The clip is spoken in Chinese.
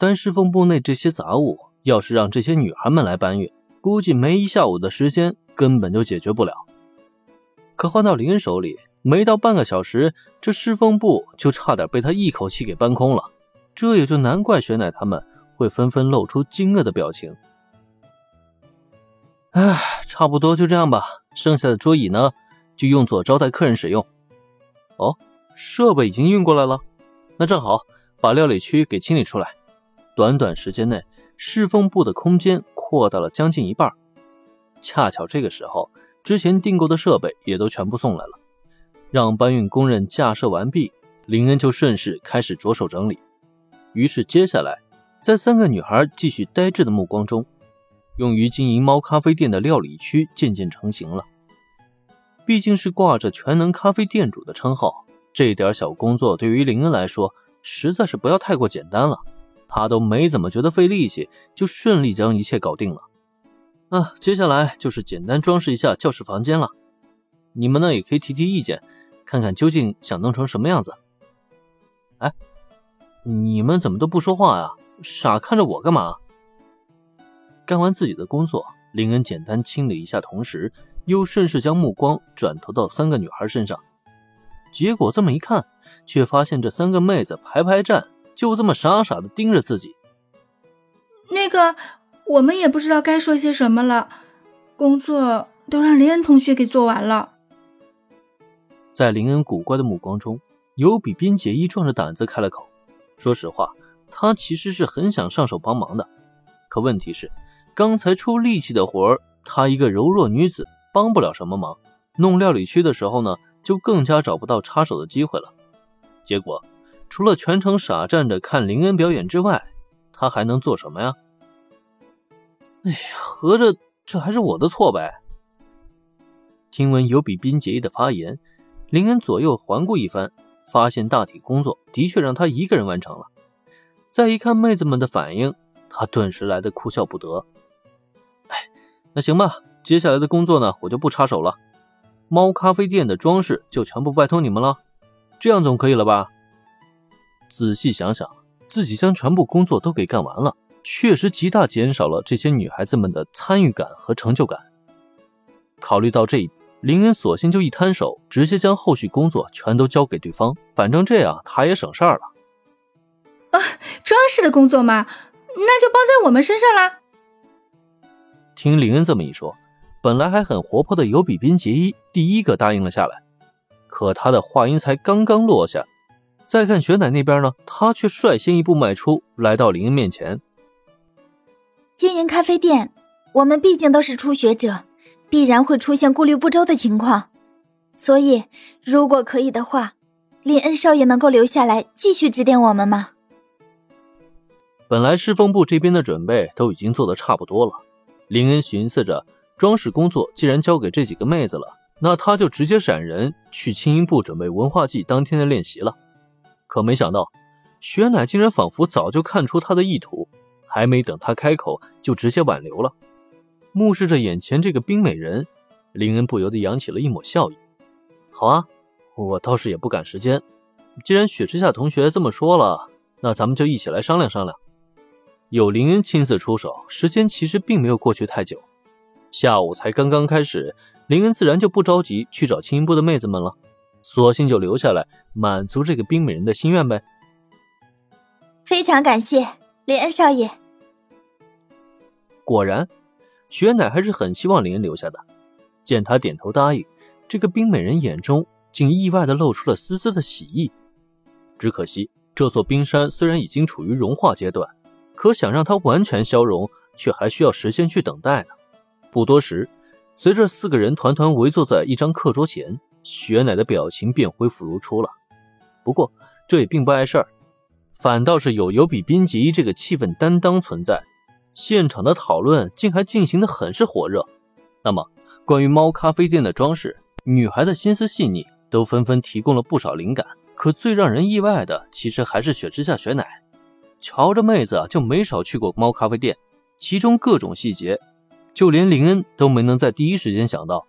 单侍奉部内这些杂物，要是让这些女孩们来搬运，估计没一下午的时间，根本就解决不了。可换到林恩手里，没到半个小时，这侍奉部就差点被他一口气给搬空了。这也就难怪雪乃他们会纷纷露出惊愕的表情。唉，差不多就这样吧，剩下的桌椅呢，就用作招待客人使用。哦，设备已经运过来了，那正好把料理区给清理出来。短短时间内，侍奉部的空间扩大了将近一半。恰巧这个时候，之前订购的设备也都全部送来了。让搬运工人架设完毕，林恩就顺势开始着手整理。于是，接下来，在三个女孩继续呆滞的目光中，用于经营猫咖啡店的料理区渐渐成型了。毕竟是挂着全能咖啡店主的称号，这点小工作对于林恩来说，实在是不要太过简单了。他都没怎么觉得费力气，就顺利将一切搞定了。啊，接下来就是简单装饰一下教室房间了。你们呢也可以提提意见，看看究竟想弄成什么样子。哎，你们怎么都不说话呀？傻看着我干嘛？干完自己的工作，林恩简单清理一下，同时又顺势将目光转投到三个女孩身上。结果这么一看，却发现这三个妹子排排站。就这么傻傻的盯着自己。那个，我们也不知道该说些什么了。工作都让林恩同学给做完了。在林恩古怪的目光中，有比边结衣壮着胆子开了口。说实话，他其实是很想上手帮忙的。可问题是，刚才出力气的活儿，她一个柔弱女子帮不了什么忙。弄料理区的时候呢，就更加找不到插手的机会了。结果。除了全程傻站着看林恩表演之外，他还能做什么呀？哎呀，合着这还是我的错呗！听闻有比宾结衣的发言，林恩左右环顾一番，发现大体工作的确让他一个人完成了。再一看妹子们的反应，他顿时来的哭笑不得。哎，那行吧，接下来的工作呢，我就不插手了。猫咖啡店的装饰就全部拜托你们了，这样总可以了吧？仔细想想，自己将全部工作都给干完了，确实极大减少了这些女孩子们的参与感和成就感。考虑到这一，林恩索性就一摊手，直接将后续工作全都交给对方，反正这样他也省事儿了。啊，装饰的工作嘛，那就包在我们身上啦。听林恩这么一说，本来还很活泼的尤比宾杰伊第一个答应了下来，可他的话音才刚刚落下。再看雪乃那边呢，他却率先一步迈出来到林恩面前。经营咖啡店，我们毕竟都是初学者，必然会出现顾虑不周的情况。所以，如果可以的话，林恩少爷能够留下来继续指点我们吗？本来侍奉部这边的准备都已经做得差不多了，林恩寻思着，装饰工作既然交给这几个妹子了，那他就直接闪人去轻音部准备文化祭当天的练习了。可没想到，雪乃竟然仿佛早就看出他的意图，还没等他开口，就直接挽留了。目视着眼前这个冰美人，林恩不由得扬起了一抹笑意。好啊，我倒是也不赶时间。既然雪之下同学这么说了，那咱们就一起来商量商量。有林恩亲自出手，时间其实并没有过去太久，下午才刚刚开始，林恩自然就不着急去找青音部的妹子们了。索性就留下来，满足这个冰美人的心愿呗。非常感谢林恩少爷。果然，雪乃还是很希望林恩留下的。见他点头答应，这个冰美人眼中竟意外的露出了丝丝的喜意。只可惜，这座冰山虽然已经处于融化阶段，可想让它完全消融，却还需要时间去等待呢。不多时，随着四个人团团围坐在一张课桌前。雪乃的表情便恢复如初了，不过这也并不碍事儿，反倒是有尤比宾吉这个气氛担当存在，现场的讨论竟还进行的很是火热。那么关于猫咖啡店的装饰，女孩的心思细腻，都纷纷提供了不少灵感。可最让人意外的，其实还是雪之下雪乃，瞧着妹子就没少去过猫咖啡店，其中各种细节，就连林恩都没能在第一时间想到。